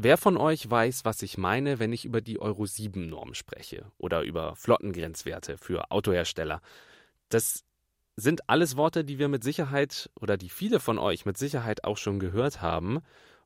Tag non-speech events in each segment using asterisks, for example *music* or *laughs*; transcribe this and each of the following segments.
Wer von euch weiß, was ich meine, wenn ich über die Euro 7 Norm spreche oder über Flottengrenzwerte für Autohersteller? Das sind alles Worte, die wir mit Sicherheit oder die viele von euch mit Sicherheit auch schon gehört haben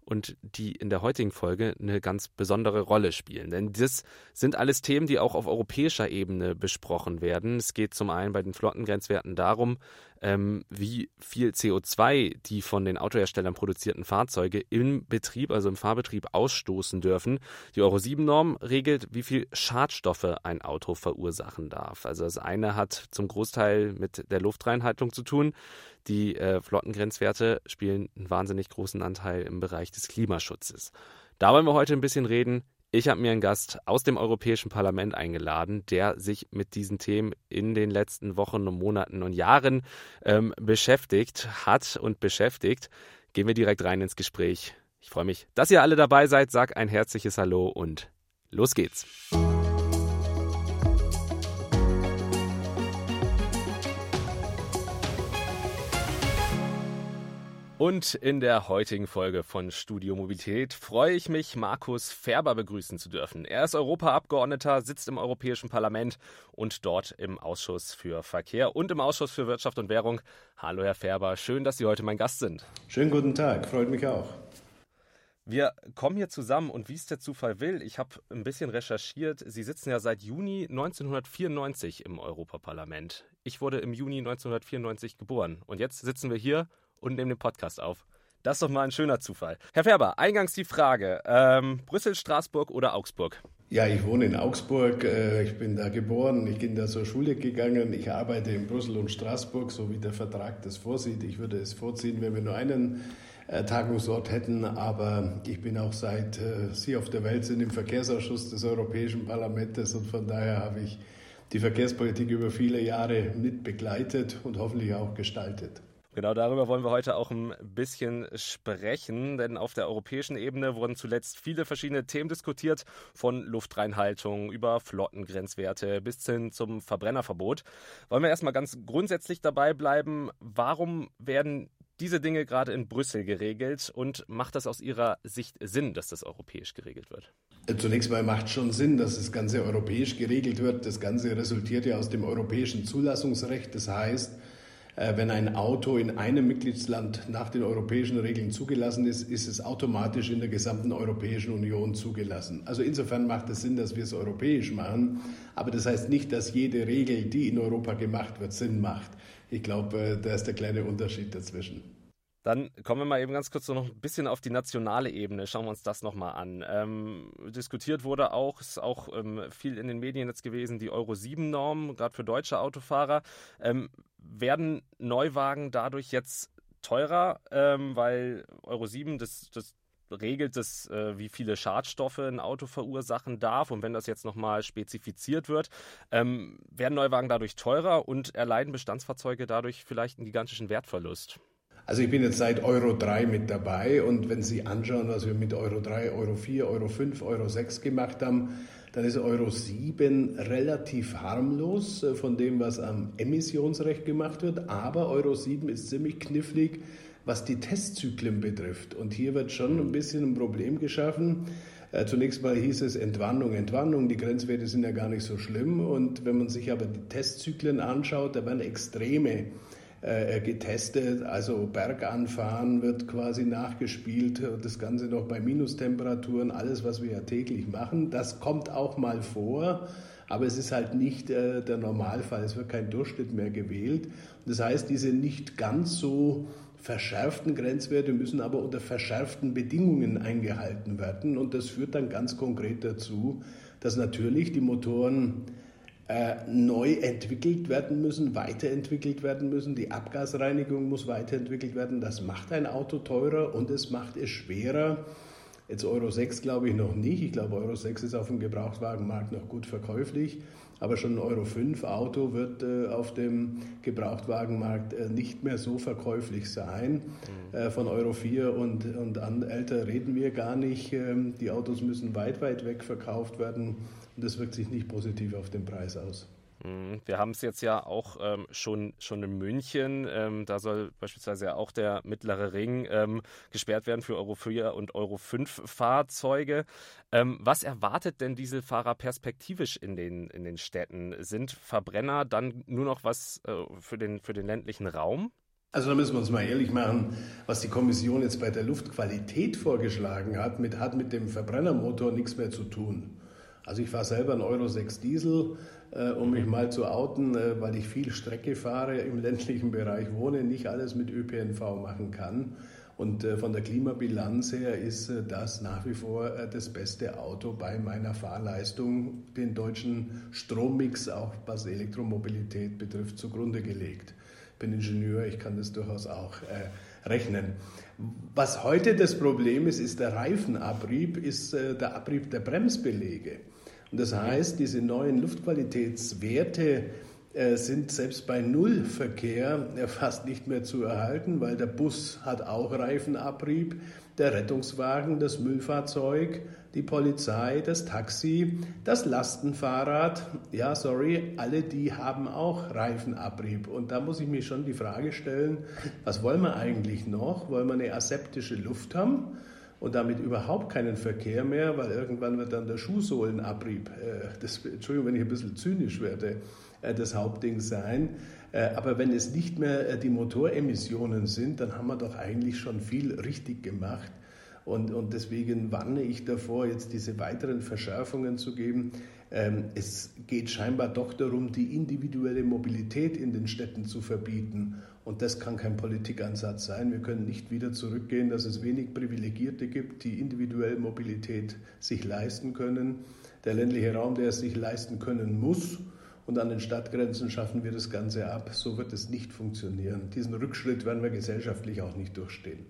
und die in der heutigen Folge eine ganz besondere Rolle spielen. Denn das sind alles Themen, die auch auf europäischer Ebene besprochen werden. Es geht zum einen bei den Flottengrenzwerten darum, ähm, wie viel CO2 die von den Autoherstellern produzierten Fahrzeuge im Betrieb, also im Fahrbetrieb, ausstoßen dürfen. Die Euro 7-Norm regelt, wie viel Schadstoffe ein Auto verursachen darf. Also das eine hat zum Großteil mit der Luftreinhaltung zu tun. Die äh, Flottengrenzwerte spielen einen wahnsinnig großen Anteil im Bereich des Klimaschutzes. Da wollen wir heute ein bisschen reden. Ich habe mir einen Gast aus dem Europäischen Parlament eingeladen, der sich mit diesen Themen in den letzten Wochen und Monaten und Jahren ähm, beschäftigt hat und beschäftigt. Gehen wir direkt rein ins Gespräch. Ich freue mich, dass ihr alle dabei seid. Sag ein herzliches Hallo und los geht's. Und in der heutigen Folge von Studio Mobilität freue ich mich, Markus Färber begrüßen zu dürfen. Er ist Europaabgeordneter, sitzt im Europäischen Parlament und dort im Ausschuss für Verkehr und im Ausschuss für Wirtschaft und Währung. Hallo, Herr Färber, schön, dass Sie heute mein Gast sind. Schönen guten Tag, freut mich auch. Wir kommen hier zusammen und wie es der Zufall will, ich habe ein bisschen recherchiert. Sie sitzen ja seit Juni 1994 im Europaparlament. Ich wurde im Juni 1994 geboren und jetzt sitzen wir hier und nehmen den Podcast auf. Das ist doch mal ein schöner Zufall. Herr Färber, eingangs die Frage: ähm, Brüssel, Straßburg oder Augsburg? Ja, ich wohne in Augsburg. Äh, ich bin da geboren. Ich bin da zur Schule gegangen. Ich arbeite in Brüssel und Straßburg, so wie der Vertrag das vorsieht. Ich würde es vorziehen, wenn wir nur einen äh, Tagungsort hätten. Aber ich bin auch seit äh, Sie auf der Welt sind im Verkehrsausschuss des Europäischen Parlaments und von daher habe ich die Verkehrspolitik über viele Jahre mit begleitet und hoffentlich auch gestaltet. Genau darüber wollen wir heute auch ein bisschen sprechen, denn auf der europäischen Ebene wurden zuletzt viele verschiedene Themen diskutiert, von Luftreinhaltung über Flottengrenzwerte bis hin zum Verbrennerverbot. Wollen wir erstmal ganz grundsätzlich dabei bleiben, warum werden diese Dinge gerade in Brüssel geregelt und macht das aus Ihrer Sicht Sinn, dass das europäisch geregelt wird? Zunächst mal macht es schon Sinn, dass das Ganze europäisch geregelt wird. Das Ganze resultiert ja aus dem europäischen Zulassungsrecht. Das heißt, äh, wenn ein Auto in einem Mitgliedsland nach den europäischen Regeln zugelassen ist, ist es automatisch in der gesamten Europäischen Union zugelassen. Also insofern macht es Sinn, dass wir es europäisch machen. Aber das heißt nicht, dass jede Regel, die in Europa gemacht wird, Sinn macht. Ich glaube, äh, da ist der kleine Unterschied dazwischen. Dann kommen wir mal eben ganz kurz noch ein bisschen auf die nationale Ebene. Schauen wir uns das nochmal an. Ähm, diskutiert wurde auch, ist auch ähm, viel in den Medien jetzt gewesen, die Euro 7-Norm, gerade für deutsche Autofahrer. Ähm, werden Neuwagen dadurch jetzt teurer, ähm, weil Euro 7 das, das regelt es, äh, wie viele Schadstoffe ein Auto verursachen darf. Und wenn das jetzt nochmal spezifiziert wird, ähm, werden Neuwagen dadurch teurer und erleiden Bestandsfahrzeuge dadurch vielleicht einen gigantischen Wertverlust. Also ich bin jetzt seit Euro 3 mit dabei und wenn Sie anschauen, was wir mit Euro 3, Euro 4, Euro 5, Euro 6 gemacht haben, dann ist Euro 7 relativ harmlos äh, von dem, was am Emissionsrecht gemacht wird, aber Euro 7 ist ziemlich knifflig, was die Testzyklen betrifft. Und hier wird schon ein bisschen ein Problem geschaffen. Äh, zunächst mal hieß es Entwarnung, Entwarnung, die Grenzwerte sind ja gar nicht so schlimm. Und wenn man sich aber die Testzyklen anschaut, da werden Extreme getestet. Also Berganfahren wird quasi nachgespielt, das Ganze noch bei Minustemperaturen, alles, was wir ja täglich machen. Das kommt auch mal vor. Aber es ist halt nicht äh, der Normalfall. Es wird kein Durchschnitt mehr gewählt. Das heißt, diese nicht ganz so verschärften Grenzwerte müssen aber unter verschärften Bedingungen eingehalten werden. Und das führt dann ganz konkret dazu, dass natürlich die Motoren äh, neu entwickelt werden müssen, weiterentwickelt werden müssen. Die Abgasreinigung muss weiterentwickelt werden. Das macht ein Auto teurer und es macht es schwerer. Jetzt Euro 6 glaube ich noch nicht. Ich glaube, Euro 6 ist auf dem Gebrauchtwagenmarkt noch gut verkäuflich. Aber schon ein Euro 5 Auto wird äh, auf dem Gebrauchtwagenmarkt äh, nicht mehr so verkäuflich sein. Mhm. Äh, von Euro 4 und, und an, älter reden wir gar nicht. Ähm, die Autos müssen weit, weit weg verkauft werden und das wirkt sich nicht positiv auf den Preis aus. Mhm. Wir haben es jetzt ja auch ähm, schon, schon in München. Ähm, da soll beispielsweise ja auch der mittlere Ring ähm, gesperrt werden für Euro 4 und Euro 5 Fahrzeuge. Ähm, was erwartet denn Dieselfahrer perspektivisch in den, in den Städten? Sind Verbrenner dann nur noch was äh, für, den, für den ländlichen Raum? Also da müssen wir uns mal ehrlich machen, was die Kommission jetzt bei der Luftqualität vorgeschlagen hat, mit, hat mit dem Verbrennermotor nichts mehr zu tun. Also ich fahre selber einen Euro 6 Diesel, äh, um mich mal zu outen, äh, weil ich viel Strecke fahre, im *laughs* ländlichen Bereich wohne, nicht alles mit ÖPNV machen kann. Und äh, von der Klimabilanz her ist äh, das nach wie vor äh, das beste Auto bei meiner Fahrleistung, den deutschen Strommix, auch was Elektromobilität betrifft, zugrunde gelegt bin Ingenieur, ich kann das durchaus auch äh, rechnen. Was heute das Problem ist, ist der Reifenabrieb, ist der Abrieb der Bremsbelege. Und das heißt, diese neuen Luftqualitätswerte äh, sind selbst bei Nullverkehr äh, fast nicht mehr zu erhalten, weil der Bus hat auch Reifenabrieb, der Rettungswagen, das Müllfahrzeug, die Polizei, das Taxi, das Lastenfahrrad. Ja, sorry, alle die haben auch Reifenabrieb. Und da muss ich mir schon die Frage stellen, was wollen wir eigentlich noch? Wollen wir eine aseptische Luft haben? Und damit überhaupt keinen Verkehr mehr, weil irgendwann wird dann der Schuhsohlenabrieb, äh, das, Entschuldigung, wenn ich ein bisschen zynisch werde, äh, das Hauptding sein. Äh, aber wenn es nicht mehr die Motoremissionen sind, dann haben wir doch eigentlich schon viel richtig gemacht. Und, und deswegen warne ich davor, jetzt diese weiteren Verschärfungen zu geben. Ähm, es geht scheinbar doch darum, die individuelle Mobilität in den Städten zu verbieten. Und das kann kein Politikansatz sein. Wir können nicht wieder zurückgehen, dass es wenig Privilegierte gibt, die individuelle Mobilität sich leisten können. Der ländliche Raum, der es sich leisten können muss. Und an den Stadtgrenzen schaffen wir das Ganze ab. So wird es nicht funktionieren. Diesen Rückschritt werden wir gesellschaftlich auch nicht durchstehen.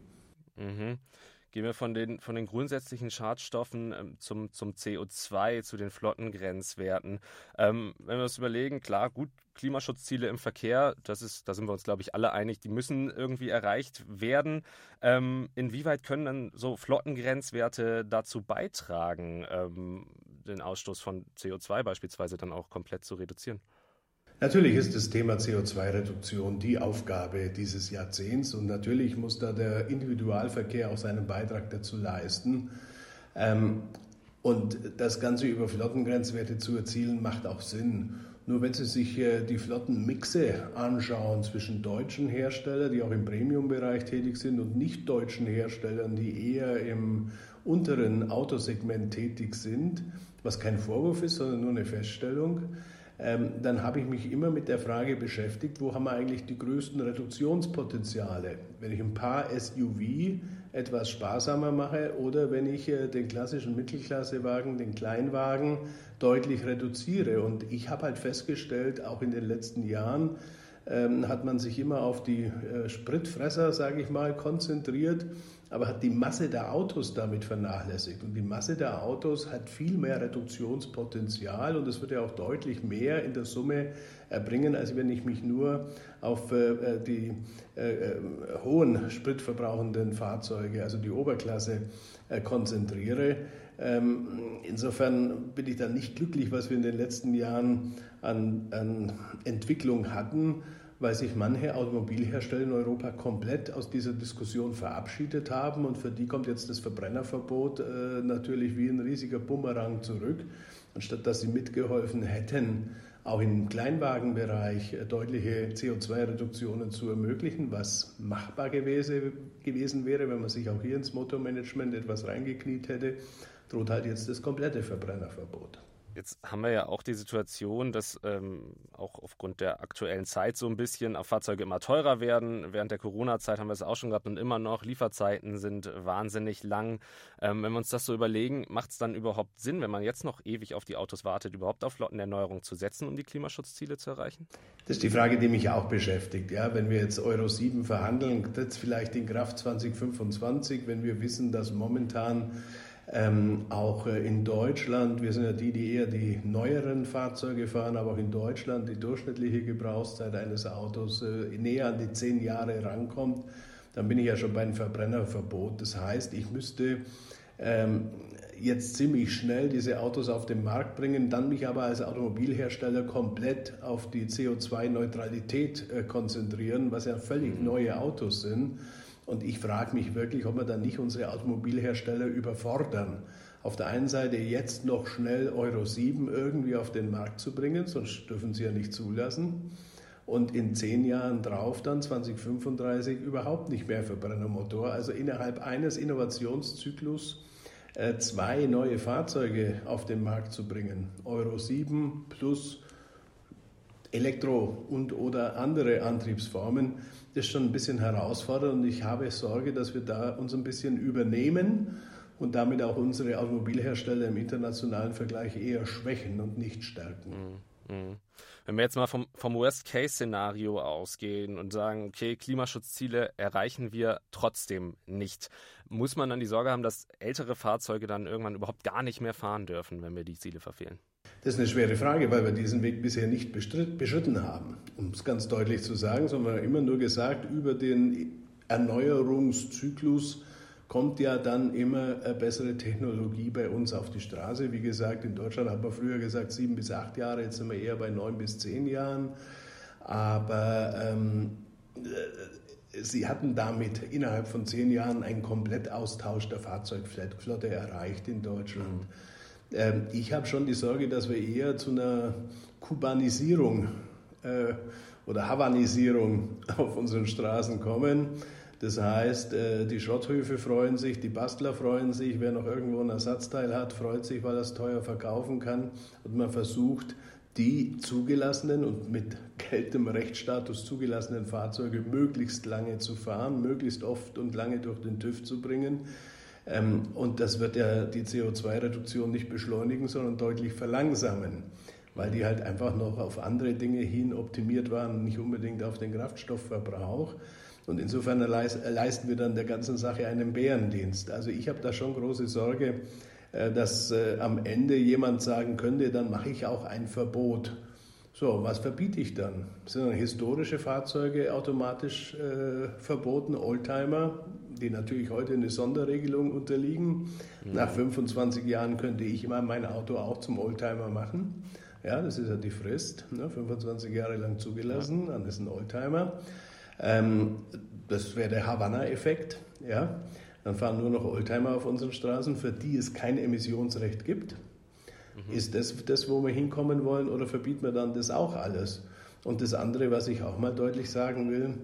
Mhm. Gehen wir von den, von den grundsätzlichen Schadstoffen ähm, zum, zum CO2, zu den Flottengrenzwerten. Ähm, wenn wir uns überlegen, klar, gut, Klimaschutzziele im Verkehr, das ist, da sind wir uns, glaube ich, alle einig, die müssen irgendwie erreicht werden. Ähm, inwieweit können dann so Flottengrenzwerte dazu beitragen, ähm, den Ausstoß von CO2 beispielsweise dann auch komplett zu reduzieren? Natürlich ist das Thema CO2-Reduktion die Aufgabe dieses Jahrzehnts und natürlich muss da der Individualverkehr auch seinen Beitrag dazu leisten. Ähm, und das Ganze über Flottengrenzwerte zu erzielen, macht auch Sinn. Nur wenn Sie sich äh, die Flottenmixe anschauen zwischen deutschen Herstellern, die auch im Premium-Bereich tätig sind, und nicht deutschen Herstellern, die eher im unteren Autosegment tätig sind, was kein Vorwurf ist, sondern nur eine Feststellung, ähm, dann habe ich mich immer mit der Frage beschäftigt, wo haben wir eigentlich die größten Reduktionspotenziale? Wenn ich ein paar SUV etwas sparsamer mache oder wenn ich äh, den klassischen Mittelklassewagen, den Kleinwagen deutlich reduziere. Und ich habe halt festgestellt, auch in den letzten Jahren, ähm, hat man sich immer auf die äh, Spritfresser, sage ich mal, konzentriert aber hat die Masse der Autos damit vernachlässigt. Und die Masse der Autos hat viel mehr Reduktionspotenzial und es wird ja auch deutlich mehr in der Summe erbringen, als wenn ich mich nur auf äh, äh die äh, äh, hohen spritverbrauchenden Fahrzeuge, also die Oberklasse, äh, konzentriere. Ähm, insofern bin ich da nicht glücklich, was wir in den letzten Jahren an, an Entwicklung hatten weil sich manche Automobilhersteller in Europa komplett aus dieser Diskussion verabschiedet haben und für die kommt jetzt das Verbrennerverbot äh, natürlich wie ein riesiger Bumerang zurück. Anstatt dass sie mitgeholfen hätten, auch im Kleinwagenbereich äh, deutliche CO2-Reduktionen zu ermöglichen, was machbar gewesen, gewesen wäre, wenn man sich auch hier ins Motormanagement etwas reingekniet hätte, droht halt jetzt das komplette Verbrennerverbot. Jetzt haben wir ja auch die Situation, dass ähm, auch aufgrund der aktuellen Zeit so ein bisschen Fahrzeuge immer teurer werden. Während der Corona-Zeit haben wir es auch schon gehabt und immer noch. Lieferzeiten sind wahnsinnig lang. Ähm, wenn wir uns das so überlegen, macht es dann überhaupt Sinn, wenn man jetzt noch ewig auf die Autos wartet, überhaupt auf Flottenerneuerung zu setzen, um die Klimaschutzziele zu erreichen? Das ist die Frage, die mich auch beschäftigt. Ja, wenn wir jetzt Euro 7 verhandeln, tritt es vielleicht in Kraft 2025, wenn wir wissen, dass momentan ähm, auch äh, in Deutschland, wir sind ja die, die eher die neueren Fahrzeuge fahren, aber auch in Deutschland die durchschnittliche Gebrauchszeit eines Autos äh, näher an die zehn Jahre rankommt, dann bin ich ja schon bei einem Verbrennerverbot. Das heißt, ich müsste ähm, jetzt ziemlich schnell diese Autos auf den Markt bringen, dann mich aber als Automobilhersteller komplett auf die CO2-Neutralität äh, konzentrieren, was ja völlig mhm. neue Autos sind. Und ich frage mich wirklich, ob wir dann nicht unsere Automobilhersteller überfordern. Auf der einen Seite jetzt noch schnell Euro 7 irgendwie auf den Markt zu bringen, sonst dürfen sie ja nicht zulassen. Und in zehn Jahren drauf, dann 2035, überhaupt nicht mehr Verbrennermotor. Also innerhalb eines Innovationszyklus äh, zwei neue Fahrzeuge auf den Markt zu bringen. Euro 7 plus Elektro und oder andere Antriebsformen, das ist schon ein bisschen herausfordernd und ich habe Sorge, dass wir da uns ein bisschen übernehmen und damit auch unsere Automobilhersteller im internationalen Vergleich eher schwächen und nicht stärken. Mhm. mhm. Wenn wir jetzt mal vom, vom Worst-Case-Szenario ausgehen und sagen, okay, Klimaschutzziele erreichen wir trotzdem nicht, muss man dann die Sorge haben, dass ältere Fahrzeuge dann irgendwann überhaupt gar nicht mehr fahren dürfen, wenn wir die Ziele verfehlen? Das ist eine schwere Frage, weil wir diesen Weg bisher nicht beschritten haben, um es ganz deutlich zu sagen, sondern immer nur gesagt, über den Erneuerungszyklus kommt ja dann immer bessere Technologie bei uns auf die Straße. Wie gesagt, in Deutschland hat man früher gesagt sieben bis acht Jahre, jetzt sind wir eher bei neun bis zehn Jahren. Aber ähm, äh, sie hatten damit innerhalb von zehn Jahren einen Komplettaustausch der Fahrzeugflotte erreicht in Deutschland. Ähm, ich habe schon die Sorge, dass wir eher zu einer Kubanisierung äh, oder Havanisierung *laughs* auf unseren Straßen kommen. Das heißt, äh, die Schrotthöfe freuen sich, die Bastler freuen sich, wer noch irgendwo ein Ersatzteil hat, freut sich, weil er es teuer verkaufen kann. Und man versucht, die zugelassenen und mit geltendem Rechtsstatus zugelassenen Fahrzeuge möglichst lange zu fahren, möglichst oft und lange durch den TÜV zu bringen. Ähm, und das wird ja die CO2-Reduktion nicht beschleunigen, sondern deutlich verlangsamen, weil die halt einfach noch auf andere Dinge hin optimiert waren, nicht unbedingt auf den Kraftstoffverbrauch. Und insofern leisten wir dann der ganzen Sache einen Bärendienst. Also ich habe da schon große Sorge, äh, dass äh, am Ende jemand sagen könnte, dann mache ich auch ein Verbot. So, was verbiete ich dann? Sind dann historische Fahrzeuge automatisch äh, verboten, Oldtimer, die natürlich heute eine Sonderregelung unterliegen. Mhm. Nach 25 Jahren könnte ich immer mein Auto auch zum Oldtimer machen. Ja, das ist ja die Frist, ne? 25 Jahre lang zugelassen, dann ist ein Oldtimer. Ähm, das wäre der Havanna-Effekt. Ja? Dann fahren nur noch Oldtimer auf unseren Straßen, für die es kein Emissionsrecht gibt. Mhm. Ist das das, wo wir hinkommen wollen, oder verbieten wir dann das auch alles? Und das andere, was ich auch mal deutlich sagen will,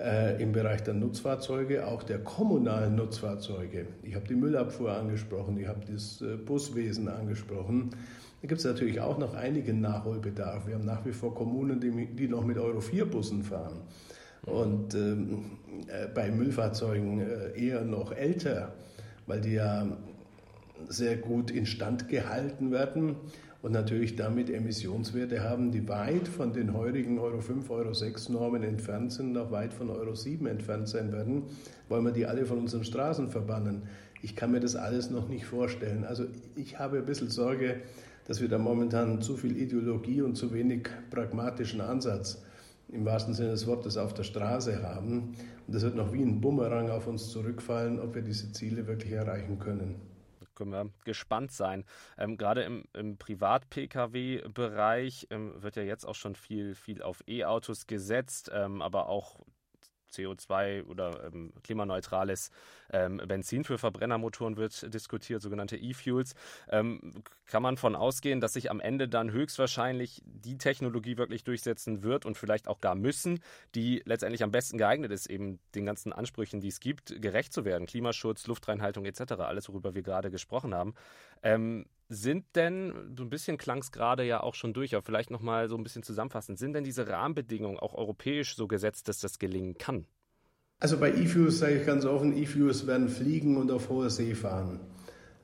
äh, im Bereich der Nutzfahrzeuge, auch der kommunalen Nutzfahrzeuge. Ich habe die Müllabfuhr angesprochen, ich habe das äh, Buswesen angesprochen. Da gibt es natürlich auch noch einigen Nachholbedarf. Wir haben nach wie vor Kommunen, die, die noch mit Euro 4 Bussen fahren und ähm, äh, bei Müllfahrzeugen äh, eher noch älter, weil die ja sehr gut instand gehalten werden und natürlich damit Emissionswerte haben, die weit von den heurigen Euro 5, Euro 6 Normen entfernt sind, noch weit von Euro 7 entfernt sein werden, wollen wir die alle von unseren Straßen verbannen. Ich kann mir das alles noch nicht vorstellen. Also ich habe ein bisschen Sorge, dass wir da momentan zu viel Ideologie und zu wenig pragmatischen Ansatz im wahrsten Sinne des Wortes auf der Straße haben. Und das wird noch wie ein Bumerang auf uns zurückfallen, ob wir diese Ziele wirklich erreichen können können wir gespannt sein. Ähm, Gerade im, im Privat-Pkw-Bereich ähm, wird ja jetzt auch schon viel, viel auf E-Autos gesetzt, ähm, aber auch CO2 oder ähm, klimaneutrales ähm, Benzin für Verbrennermotoren wird diskutiert, sogenannte E-Fuels. Ähm, kann man von ausgehen, dass sich am Ende dann höchstwahrscheinlich die Technologie wirklich durchsetzen wird und vielleicht auch gar müssen, die letztendlich am besten geeignet ist, eben den ganzen Ansprüchen, die es gibt, gerecht zu werden. Klimaschutz, Luftreinhaltung etc., alles, worüber wir gerade gesprochen haben. Sind denn, so ein bisschen klang es gerade ja auch schon durch, aber vielleicht nochmal so ein bisschen zusammenfassend, sind denn diese Rahmenbedingungen auch europäisch so gesetzt, dass das gelingen kann? Also bei E-Fuels sage ich ganz offen, E-Fuels werden fliegen und auf hoher See fahren.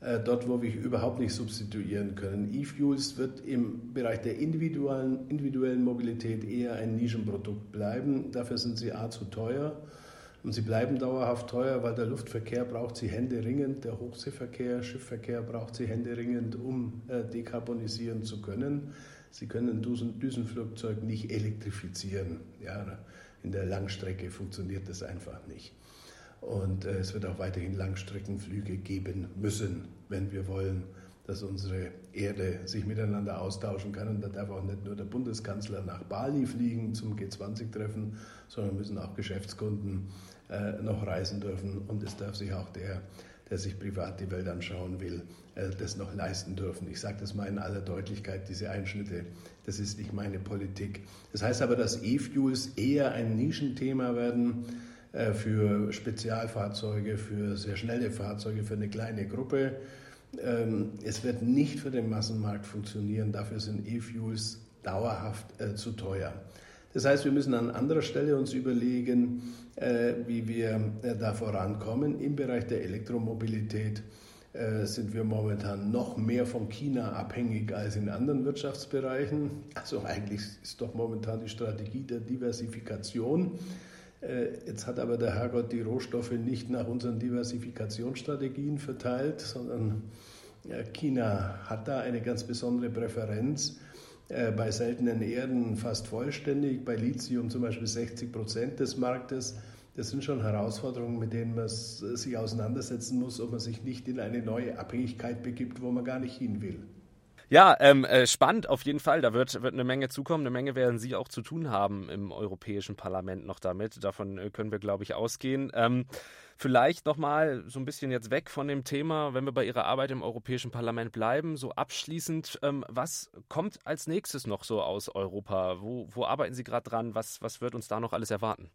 Äh, dort, wo wir überhaupt nicht substituieren können. E-Fuels wird im Bereich der individuellen, individuellen Mobilität eher ein Nischenprodukt bleiben. Dafür sind sie A zu teuer und sie bleiben dauerhaft teuer, weil der Luftverkehr braucht sie händeringend, der Hochseeverkehr, Schiffverkehr braucht sie händeringend, um äh, dekarbonisieren zu können. Sie können ein Düsen Düsenflugzeug nicht elektrifizieren. Ja, in der Langstrecke funktioniert das einfach nicht. Und äh, es wird auch weiterhin Langstreckenflüge geben müssen, wenn wir wollen, dass unsere Erde sich miteinander austauschen kann. Und da darf auch nicht nur der Bundeskanzler nach Bali fliegen zum G20-Treffen, sondern müssen auch Geschäftskunden noch reisen dürfen. Und es darf sich auch der, der sich privat die Welt anschauen will, äh, das noch leisten dürfen. Ich sage das mal in aller Deutlichkeit, diese Einschnitte, das ist nicht meine Politik. Das heißt aber, dass E-Fuels eher ein Nischenthema werden äh, für Spezialfahrzeuge, für sehr schnelle Fahrzeuge, für eine kleine Gruppe. Ähm, es wird nicht für den Massenmarkt funktionieren. Dafür sind E-Fuels dauerhaft äh, zu teuer. Das heißt, wir müssen an anderer Stelle uns überlegen, äh, wie wir da vorankommen. Im Bereich der Elektromobilität sind wir momentan noch mehr von China abhängig als in anderen Wirtschaftsbereichen. Also eigentlich ist doch momentan die Strategie der Diversifikation. Äh, jetzt hat aber der Herrgott die Rohstoffe nicht nach unseren Diversifikationsstrategien verteilt, sondern China hat da eine ganz besondere Präferenz. Äh, bei seltenen Erden fast vollständig, bei Lithium zum Beispiel 60 Prozent des Marktes. Das sind schon Herausforderungen, mit denen man sich auseinandersetzen muss, ob man sich nicht in eine neue Abhängigkeit begibt, wo man gar nicht hin will. Ja, ähm, äh, spannend auf jeden Fall. Da wird, wird eine Menge zukommen. Eine Menge werden Sie auch zu tun haben im Europäischen Parlament noch damit. Davon äh, können wir, glaube ich, ausgehen. Ähm, vielleicht nochmal so ein bisschen jetzt weg von dem Thema, wenn wir bei Ihrer Arbeit im Europäischen Parlament bleiben. So abschließend, ähm, was kommt als nächstes noch so aus Europa? Wo, wo arbeiten Sie gerade dran? Was, was wird uns da noch alles erwarten?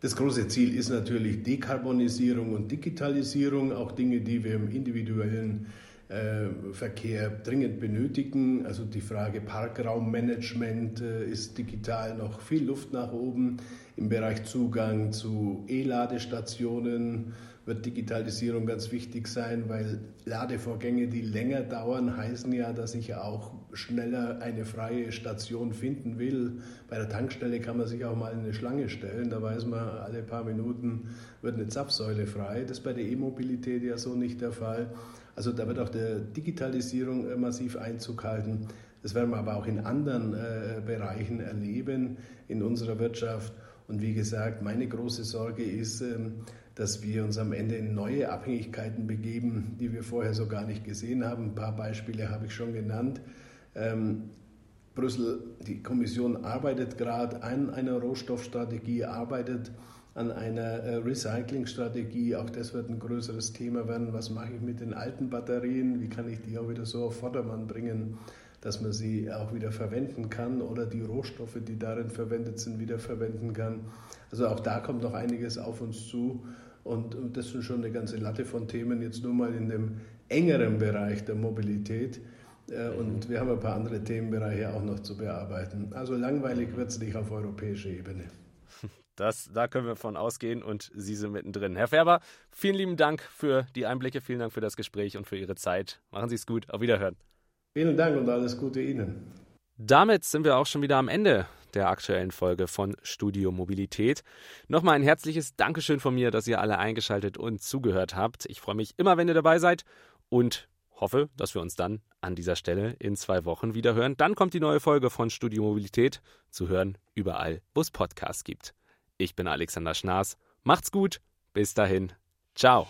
Das große Ziel ist natürlich Dekarbonisierung und Digitalisierung, auch Dinge, die wir im individuellen äh, Verkehr dringend benötigen. Also die Frage Parkraummanagement äh, ist digital noch viel Luft nach oben. Im Bereich Zugang zu E-Ladestationen wird Digitalisierung ganz wichtig sein, weil Ladevorgänge, die länger dauern, heißen ja, dass ich auch schneller eine freie Station finden will. Bei der Tankstelle kann man sich auch mal in eine Schlange stellen. Da weiß man, alle paar Minuten wird eine Zapfsäule frei. Das ist bei der E-Mobilität ja so nicht der Fall. Also da wird auch der Digitalisierung äh, massiv Einzug halten. Das werden wir aber auch in anderen äh, Bereichen erleben in unserer Wirtschaft. Und wie gesagt, meine große Sorge ist, ähm, dass wir uns am Ende in neue Abhängigkeiten begeben, die wir vorher so gar nicht gesehen haben. Ein paar Beispiele habe ich schon genannt. Ähm, Brüssel, die Kommission arbeitet gerade an einer Rohstoffstrategie, arbeitet an einer äh, Recyclingstrategie. Auch das wird ein größeres Thema werden. Was mache ich mit den alten Batterien? Wie kann ich die auch wieder so auf Vordermann bringen, dass man sie auch wieder verwenden kann oder die Rohstoffe, die darin verwendet sind, wieder verwenden kann? Also auch da kommt noch einiges auf uns zu. Und, und das sind schon eine ganze Latte von Themen, jetzt nur mal in dem engeren Bereich der Mobilität. Äh, und wir haben ein paar andere Themenbereiche auch noch zu bearbeiten. Also langweilig wird es nicht auf europäischer Ebene. Das, da können wir von ausgehen und Sie sind mittendrin. Herr Färber, vielen lieben Dank für die Einblicke, vielen Dank für das Gespräch und für Ihre Zeit. Machen Sie es gut, auf Wiederhören. Vielen Dank und alles Gute Ihnen. Damit sind wir auch schon wieder am Ende der aktuellen Folge von Studio Mobilität. Nochmal ein herzliches Dankeschön von mir, dass ihr alle eingeschaltet und zugehört habt. Ich freue mich immer, wenn ihr dabei seid und hoffe, dass wir uns dann an dieser Stelle in zwei Wochen wieder hören. Dann kommt die neue Folge von Studio Mobilität zu hören überall, wo es Podcasts gibt. Ich bin Alexander Schnaas. Macht's gut. Bis dahin. Ciao.